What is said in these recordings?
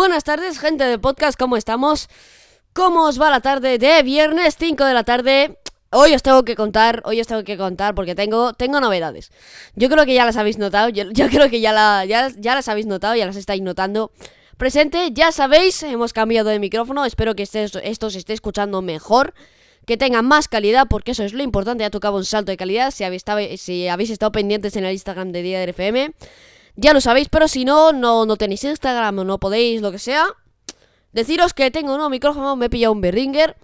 Buenas tardes, gente del podcast, ¿cómo estamos? ¿Cómo os va la tarde de viernes 5 de la tarde? Hoy os tengo que contar, hoy os tengo que contar porque tengo, tengo novedades. Yo creo que ya las habéis notado, yo, creo que ya, la, ya, las habéis notado, ya las estáis notando. Presente, ya sabéis, hemos cambiado de micrófono, espero que esto se esté escuchando mejor, que tenga más calidad, porque eso es lo importante, ya tocaba un salto de calidad, si habéis, si habéis estado pendientes en el Instagram de Día del FM, ya lo sabéis, pero si no, no, no tenéis Instagram o no podéis, lo que sea, deciros que tengo un nuevo micrófono, me he pillado un Behringer,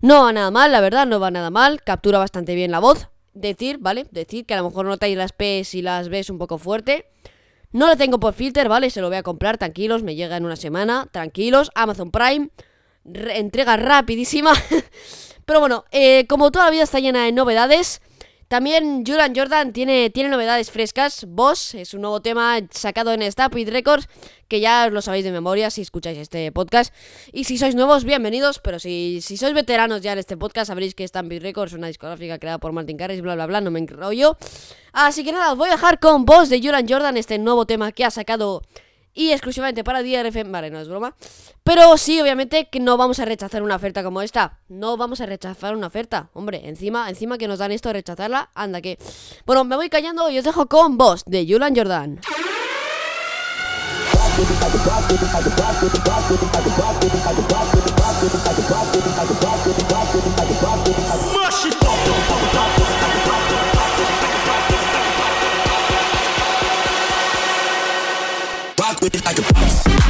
no va nada mal, la verdad, no va nada mal. Captura bastante bien la voz. Decir, ¿vale? Decir que a lo mejor notáis las P's y las B's un poco fuerte. No lo tengo por filter, ¿vale? Se lo voy a comprar, tranquilos, me llega en una semana, tranquilos. Amazon Prime, entrega rapidísima. Pero bueno, eh, como toda la vida está llena de novedades, también Julian Jordan tiene, tiene novedades frescas. Boss es un nuevo tema sacado en Stapid Records, que ya lo sabéis de memoria si escucháis este podcast. Y si sois nuevos, bienvenidos, pero si, si sois veteranos ya en este podcast, sabréis que Stampede Records es una discográfica creada por Martin Carris, bla bla bla, no me enrollo. Así que nada, os voy a dejar con Boss de Julian Jordan, este nuevo tema que ha sacado y exclusivamente para DRF. Vale, no es broma. Pero sí, obviamente que no vamos a rechazar una oferta como esta. No vamos a rechazar una oferta. Hombre, encima, encima que nos dan esto de rechazarla, anda que. Bueno, me voy callando y os dejo con Boss de Julian Jordan. Like a boss.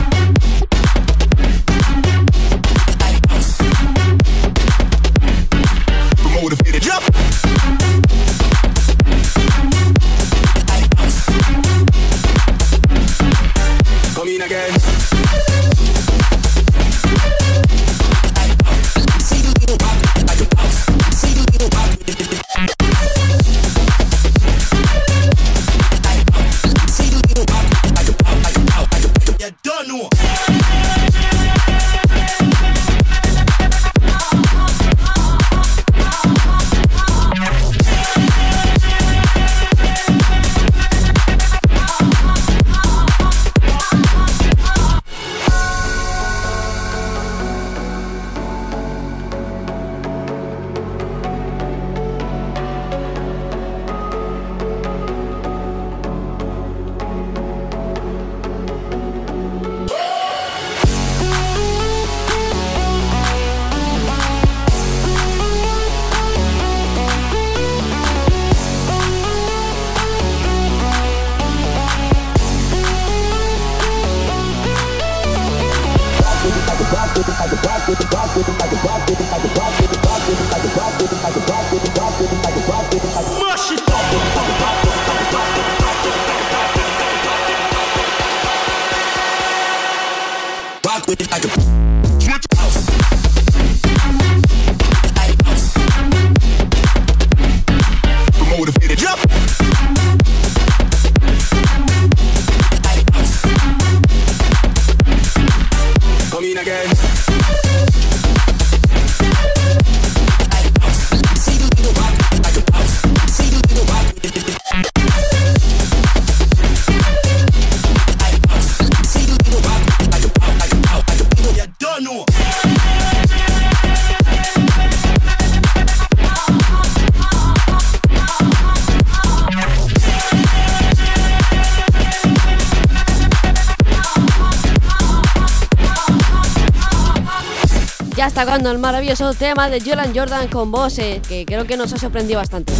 Cuando el maravilloso tema de Jolan Jordan con vos, eh, que creo que nos ha sorprendido bastante.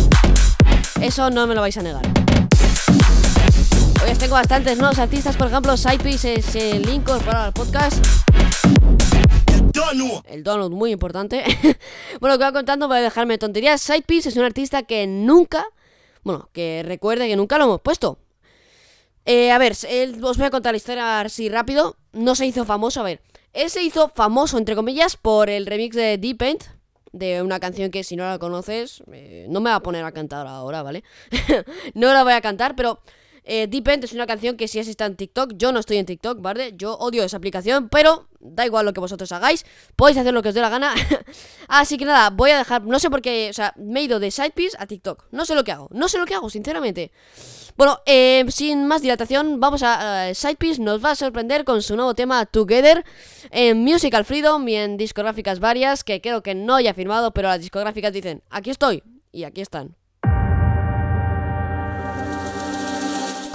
Eso no me lo vais a negar. Hoy os tengo bastantes nuevos artistas, por ejemplo, es el link para el podcast. El donut, muy importante. bueno, lo que voy contando, voy a dejarme tonterías. Sidepiece es un artista que nunca, bueno, que recuerde que nunca lo hemos puesto. Eh, a ver, os voy a contar la historia así rápido. No se hizo famoso, a ver. Él se hizo famoso, entre comillas, por el remix de Deep End, de una canción que si no la conoces, eh, no me va a poner a cantar ahora, ¿vale? no la voy a cantar, pero eh, Deep End es una canción que si es en TikTok, yo no estoy en TikTok, ¿vale? Yo odio esa aplicación, pero da igual lo que vosotros hagáis, podéis hacer lo que os dé la gana. Así que nada, voy a dejar, no sé por qué, o sea, me he ido de Sidepiece a TikTok, no sé lo que hago, no sé lo que hago, sinceramente. Bueno, eh, sin más dilatación, vamos a... Uh, Sidepiece nos va a sorprender con su nuevo tema Together en Musical Freedom y en discográficas varias que creo que no haya firmado, pero las discográficas dicen, aquí estoy y aquí están.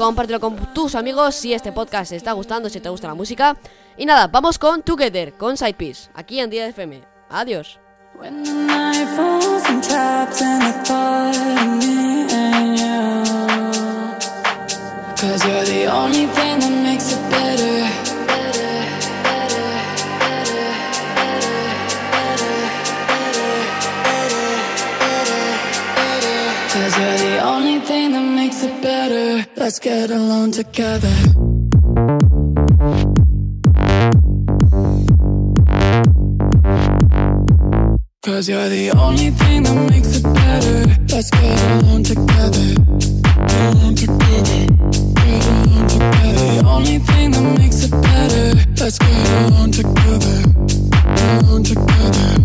compártelo con tus amigos si este podcast te está gustando, si te gusta la música. Y nada, vamos con Together, con Sidepiece, aquí en Día de FM. Adiós. Cause you're the only thing that makes it better. Cause you're the only thing that makes it better. Let's get along together. Cause you're the only thing that makes it better. Let's get along together. Get along together. Get along together. The only thing that makes it better. Let's get along together. Get along together.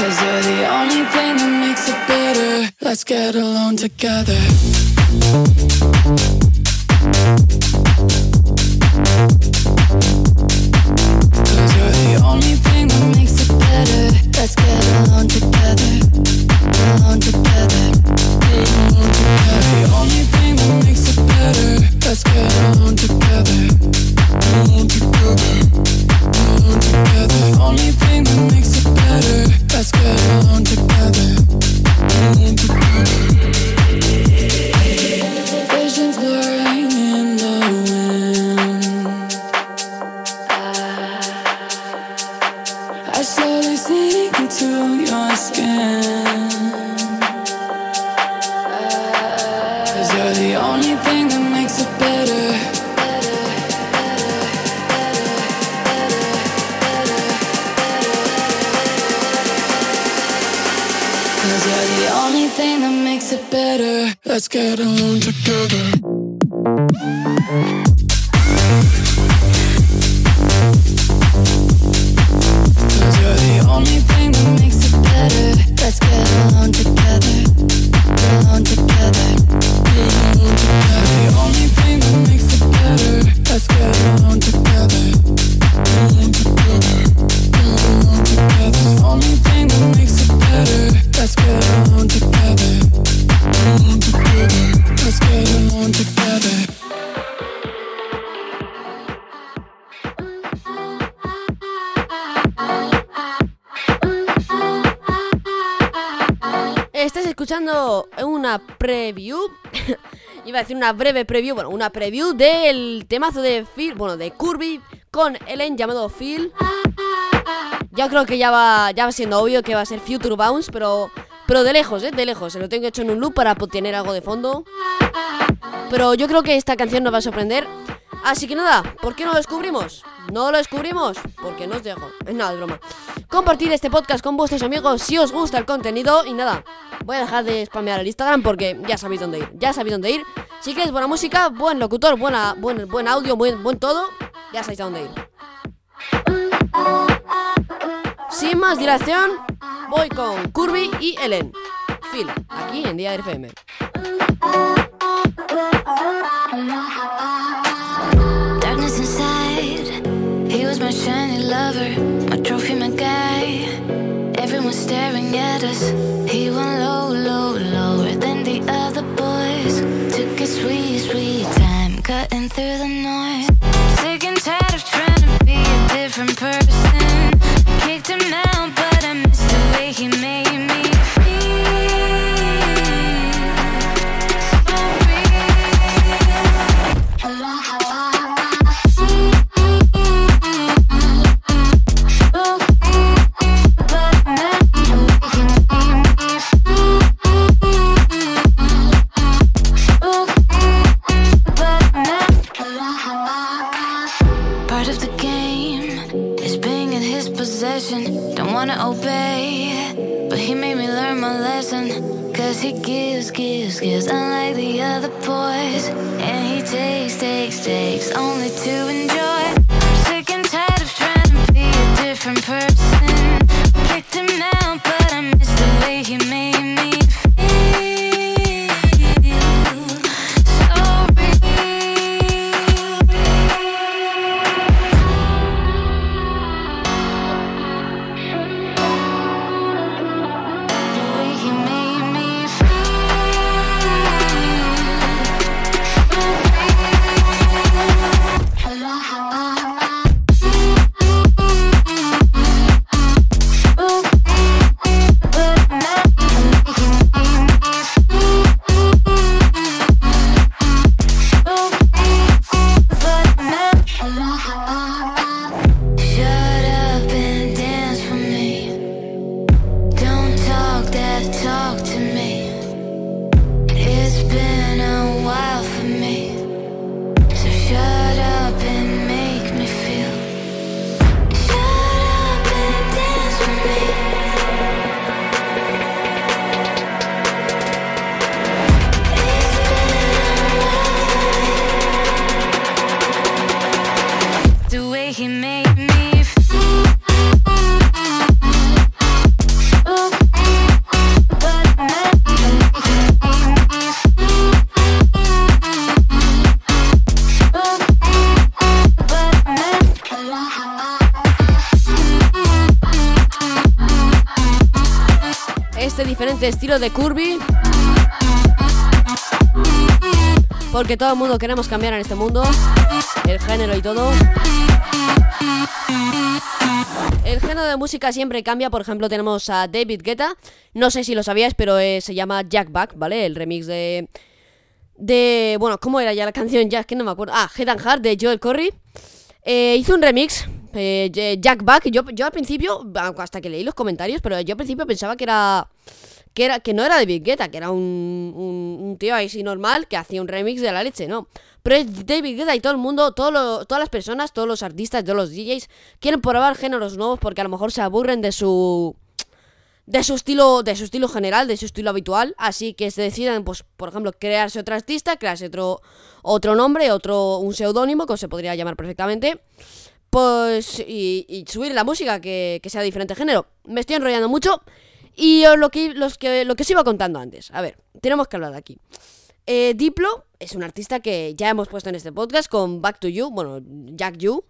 Cause you're the only thing that makes it better. Let's get along together. Along together. Along together. The only thing that makes it better. Let's get along together. Along together. Along together. The only thing that makes it better. Let's get along together. Let's get along together. Una preview. Iba a decir una breve preview, bueno, una preview del temazo de Phil, bueno, de Kirby con Ellen llamado Phil. Ya creo que ya va, ya va siendo obvio que va a ser Future Bounce, pero pero de lejos, ¿eh? De lejos. Se lo tengo hecho en un loop para tener algo de fondo. Pero yo creo que esta canción nos va a sorprender. Así que nada, ¿por qué no lo descubrimos? ¿No lo descubrimos? Porque no os dejo. Es nada, es broma. Compartir este podcast con vuestros amigos si os gusta el contenido. Y nada, voy a dejar de spamear el Instagram porque ya sabéis dónde ir. Ya sabéis dónde ir. Si queréis buena música, buen locutor, buena, buen, buen audio, buen, buen todo, ya sabéis a dónde ir. Sin más dilación, voy con Kirby y Ellen. Phil, aquí en Día FM. My shiny lover, my trophy, my guy. Everyone staring at us, he went low, low, lower than the other boys. Took a sweet, sweet time, cutting through the noise. Porque todo el mundo queremos cambiar en este mundo. El género y todo. El género de música siempre cambia. Por ejemplo, tenemos a David Guetta. No sé si lo sabíais, pero eh, se llama Jack Back, ¿vale? El remix de. De. Bueno, ¿cómo era ya la canción? Ya que no me acuerdo. Ah, Head and Heart de Joel Corey. Eh, hizo un remix, eh, Jack Back. Yo, yo al principio, hasta que leí los comentarios, pero yo al principio pensaba que era. Que, era, que no era David Guetta, que era un, un, un tío ahí sí normal que hacía un remix de la leche, no. Pero es David Guetta y todo el mundo, todo lo- todas las personas, todos los artistas, todos los DJs quieren probar géneros nuevos porque a lo mejor se aburren de su de su estilo de su estilo general, de su estilo habitual, así que se deciden pues por ejemplo crearse otro artista, crearse otro otro nombre, otro un seudónimo que se podría llamar perfectamente. Pues y, y subir la música que, que sea de diferente género. Me estoy enrollando mucho y lo que los que lo que os iba contando antes. A ver, tenemos que hablar de aquí. Eh, Diplo es un artista que ya hemos puesto en este podcast con Back to You, bueno, Jack You.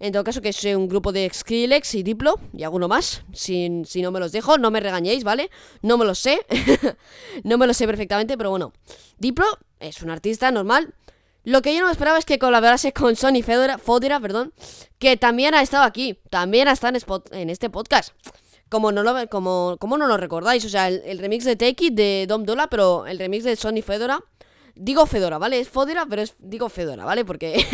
En todo caso, que es un grupo de Skrillex y Diplo y alguno más. Si, si no me los dejo, no me regañéis, ¿vale? No me lo sé. no me lo sé perfectamente, pero bueno. Diplo es un artista normal. Lo que yo no esperaba es que colaborase con Sony Fedora, Fodera, perdón, que también ha estado aquí, también ha estado en este podcast. Como no, lo, como, como no lo recordáis, o sea, el, remix de Take de Dom Dola, pero el remix de Sony Fedora, digo Fedora, ¿vale? Es Fodera, pero es, digo Fedora, ¿vale? Porque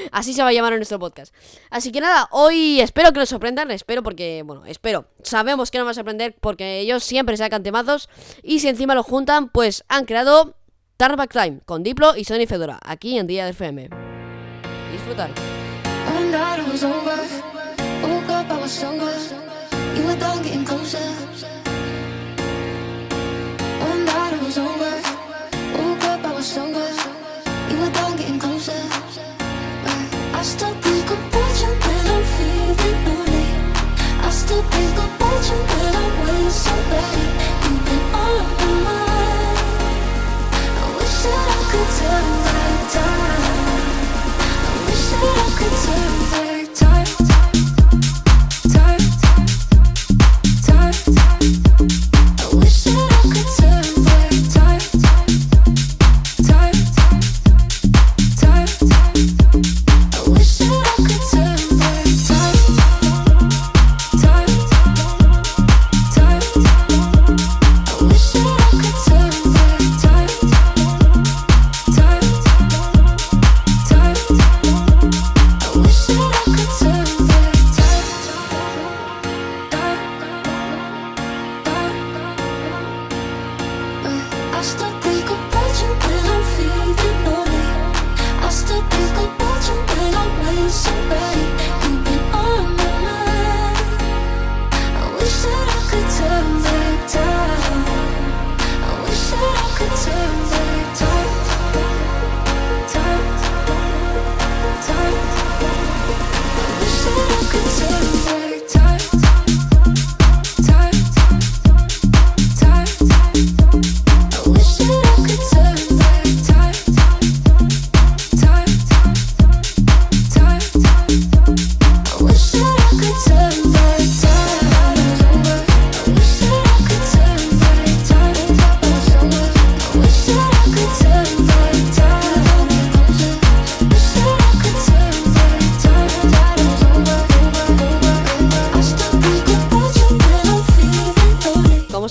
así se va a llamar en nuestro podcast. Así que nada, hoy espero que nos sorprendan, espero porque, bueno, espero. Sabemos que nos va a sorprender porque ellos siempre sacan temazos y si encima lo juntan, pues han creado Tarback Time con Diplo y Sony Fedora, aquí en Día de FM. Disfrutar. Were done getting closer. One night it was over. Woke up, I was sober. You were done getting closer.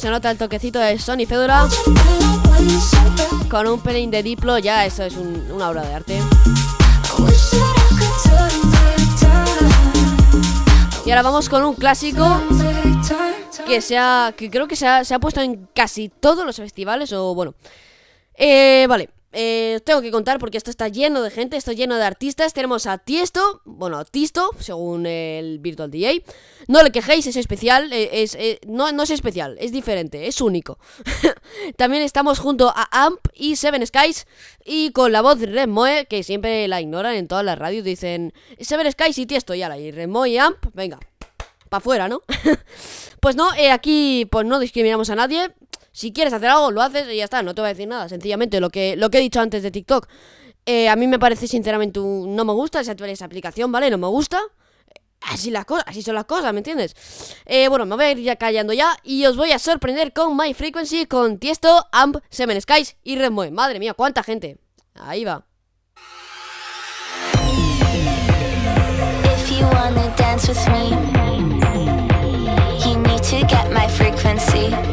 Nota el toquecito de Sony Fedora con un pelín de Diplo, ya eso es un- una obra de arte. Y ahora vamos con un clásico que se ha, que creo que se ha, se ha puesto en casi todos los festivales o bueno. Eh, vale, eh, tengo que contar porque esto está lleno de gente, esto lleno de artistas. Tenemos a Tiesto, bueno, a Tisto, según el Virtual DJ. No le quejéis, es especial, eh, es, eh, no, no es especial, es diferente, es único. También estamos junto a Amp y Seven Skies y con la voz de Red Moe, que siempre la ignoran en todas las radios, dicen Seven Skies y Tiesto, y ahora, y Red Moe y Amp, venga, para afuera, ¿no? pues no, eh, aquí pues no discriminamos a nadie. Si quieres hacer algo, lo haces y ya está, no te voy a decir nada. Sencillamente lo que, lo que he dicho antes de TikTok. eh, a mí me parece sinceramente un- no me gusta esa, esa aplicación, ¿vale? No me gusta. Así las cosas, así son las cosas, ¿me entiendes? Eh, bueno, me voy a ir ya callando ya y os voy a sorprender con My Frequency, con Tiesto, Amp, Seven Skies y Red Moe. Madre mía, cuánta gente. Ahí va. If you wanna dance with me, you need.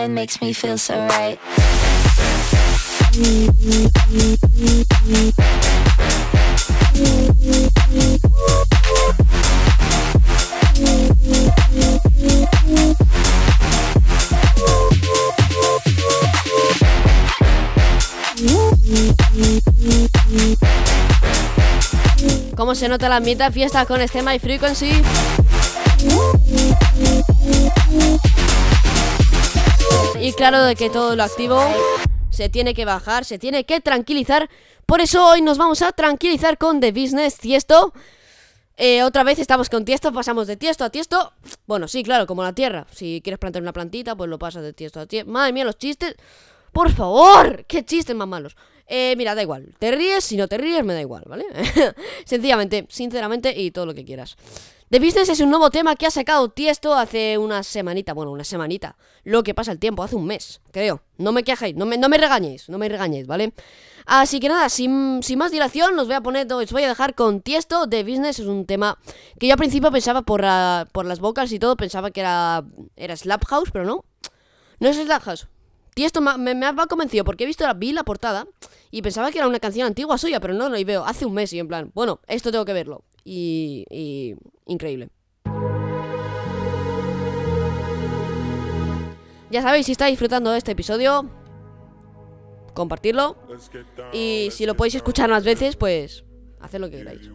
Baseline makes me feel so right. ¿Cómo se nota la de fiesta con este My Frequency? Claro de que todo lo activo se tiene que bajar, se tiene que tranquilizar. Por eso hoy nos vamos a tranquilizar con The Business Tiesto. Eh, otra vez estamos con Tiesto, pasamos de Tiesto a Tiesto. Bueno, sí, claro, como la tierra. Si quieres plantar una plantita, pues lo pasas de Tiesto a Tiesto. Madre mía, los chistes. Por favor, qué chistes más malos. Eh, mira, da igual. Te ríes, si no te ríes, me da igual, ¿vale? Sencillamente, sinceramente y todo lo que quieras. The Business es un nuevo tema que ha sacado Tiesto hace una semanita. Bueno, una semanita. Lo que pasa el tiempo, hace un mes, creo. No me quejéis, no me, no me regañéis, no me regañéis, ¿vale? Así que nada, sin, sin más dilación, os voy a poner, os voy a dejar con Tiesto. The Business es un tema que yo al principio pensaba por, por las vocals y todo, pensaba que era, era Slap House, pero no. No es Slap House. Tiesto me, me, me ha convencido porque he visto la, vi la portada y pensaba que era una canción antigua suya, pero no, no, y veo hace un mes y en plan, bueno, esto tengo que verlo. Y, y increíble. Ya sabéis, si estáis disfrutando de este episodio, compartirlo. Y si lo podéis escuchar más veces, pues haced lo que queráis.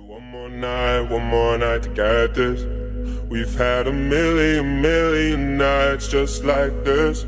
We've had a million, million nights just like this.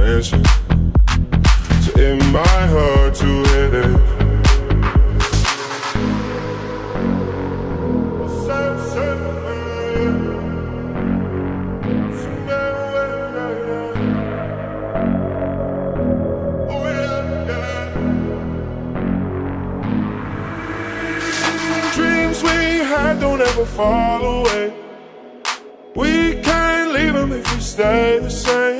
attention. So it might hurt to hit it. Dreams we had don't ever fall away. We can't leave them if we stay the same.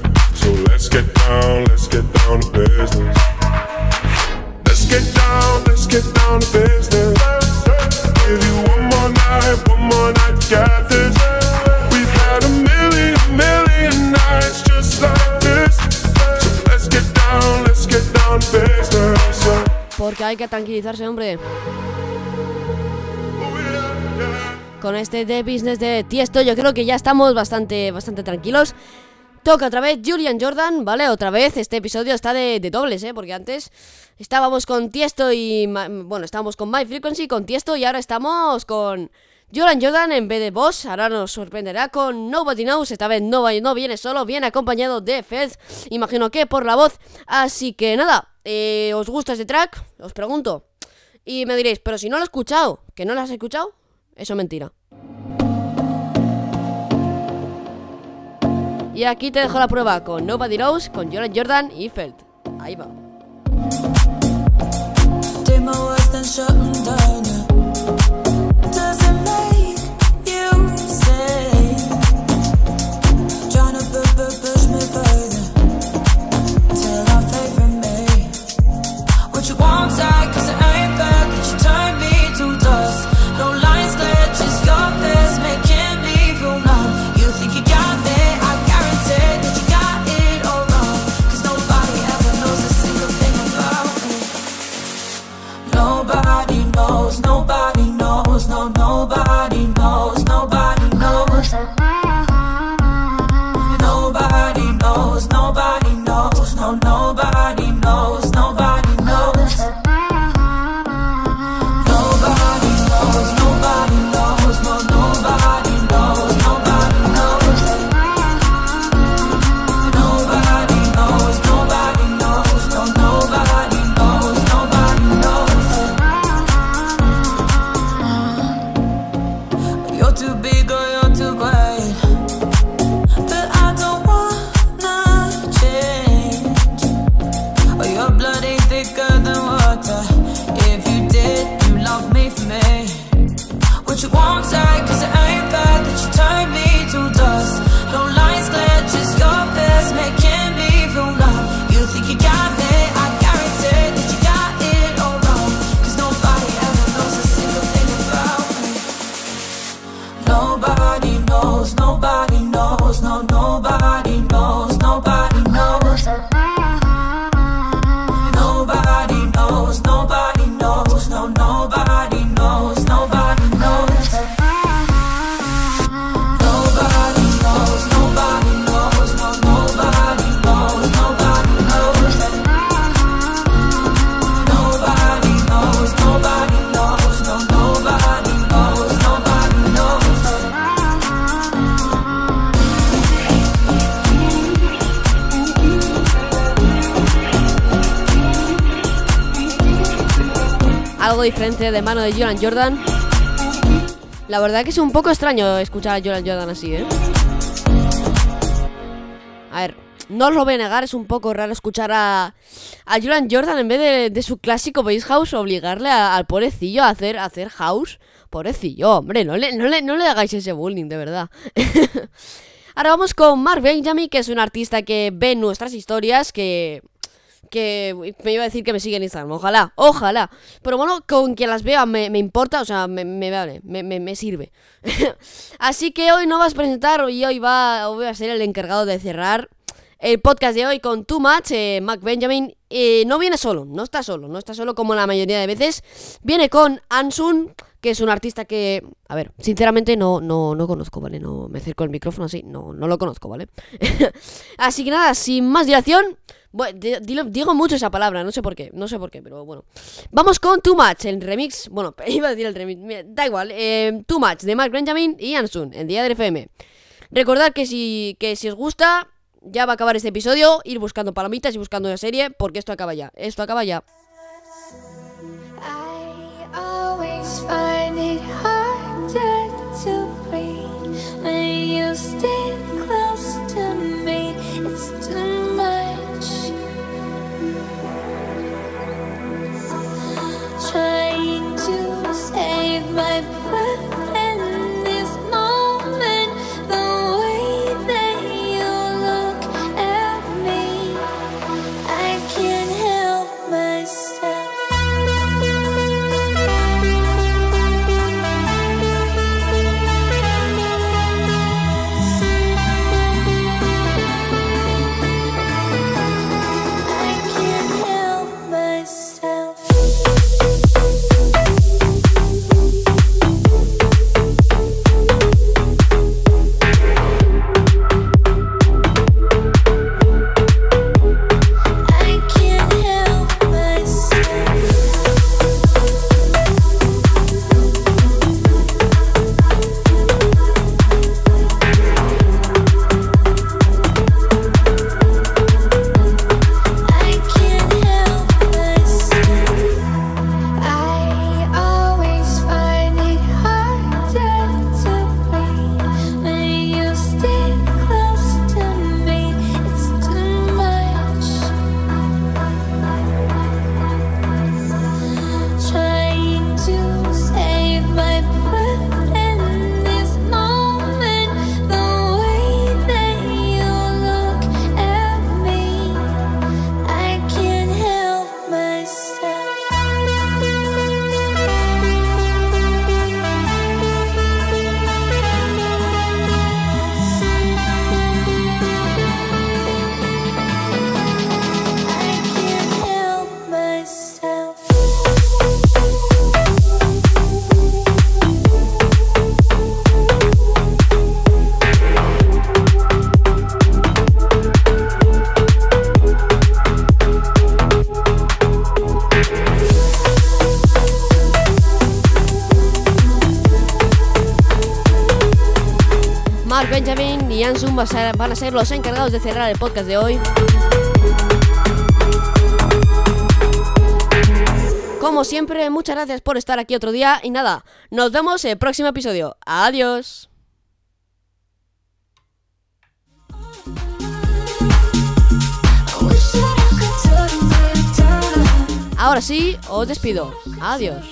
Que tranquilizarse, hombre. Con este de business de Tiesto, yo creo que ya estamos bastante, bastante tranquilos. Toca otra vez Julian Jordan, ¿vale? Otra vez este episodio está de, de dobles, ¿eh? Porque antes estábamos con Tiesto y... Bueno, estábamos con My Frequency, con Tiesto y ahora estamos con Julian Jordan en vez de Boss. Ahora nos sorprenderá con Nobody Knows. Esta vez no, no viene solo, viene acompañado de Fez. Imagino que por la voz. Así que nada, eh, ¿os gusta este track? Os pregunto. Y me diréis, pero si no lo he escuchado, ¿que no lo has escuchado? Eso es mentira. Y aquí te dejo la prueba con Nobody Knows, con Jordan Jordan y Felt. Ahí va. De mano de Jordan Jordan. La verdad que es un poco extraño escuchar a Jordan Jordan así, ¿eh? a ver, no os lo voy a negar, es un poco raro escuchar a, a Julian Jordan en vez de, de su clásico Bass House, obligarle al pobrecillo a hacer, hacer house. Pobrecillo, hombre, no le, no, le, no le hagáis ese bullying, de verdad. Ahora vamos con Mark Benjamin, que es un artista que ve nuestras historias, que que me iba a decir que me sigue en Instagram, ojalá, ojalá. Pero bueno, con quien las vea me, importa, o sea, me, me vale, me, me- sirve. Así que hoy no vas a presentar y hoy va, voy a ser el encargado de cerrar el podcast de hoy con Too Much, eh, Mac Benjamin. eh, no viene solo, no está solo, no está solo como la mayoría de veces. Viene con Ansun, que es un artista que, a ver, sinceramente no, no, no conozco, ¿vale? No me acerco el micrófono así, no, no lo conozco, ¿vale? así que nada, sin más dilación, bueno, digo mucho esa palabra, no sé por qué, no sé por qué, pero bueno. Vamos con Too Much, el remix, bueno, iba a decir el remix, da igual, eh, Too Much de Mark Benjamin y Ansun, en Día del FM. Recordad que si, que si os gusta, ya va a acabar este episodio, ir buscando palomitas y buscando la serie, porque esto acaba ya, esto acaba ya. Va ser- van a ser los encargados de cerrar el podcast de hoy. Como siempre, muchas gracias por estar aquí otro día y nada, nos vemos en el próximo episodio. Adiós. Ahora sí, os despido. Adiós.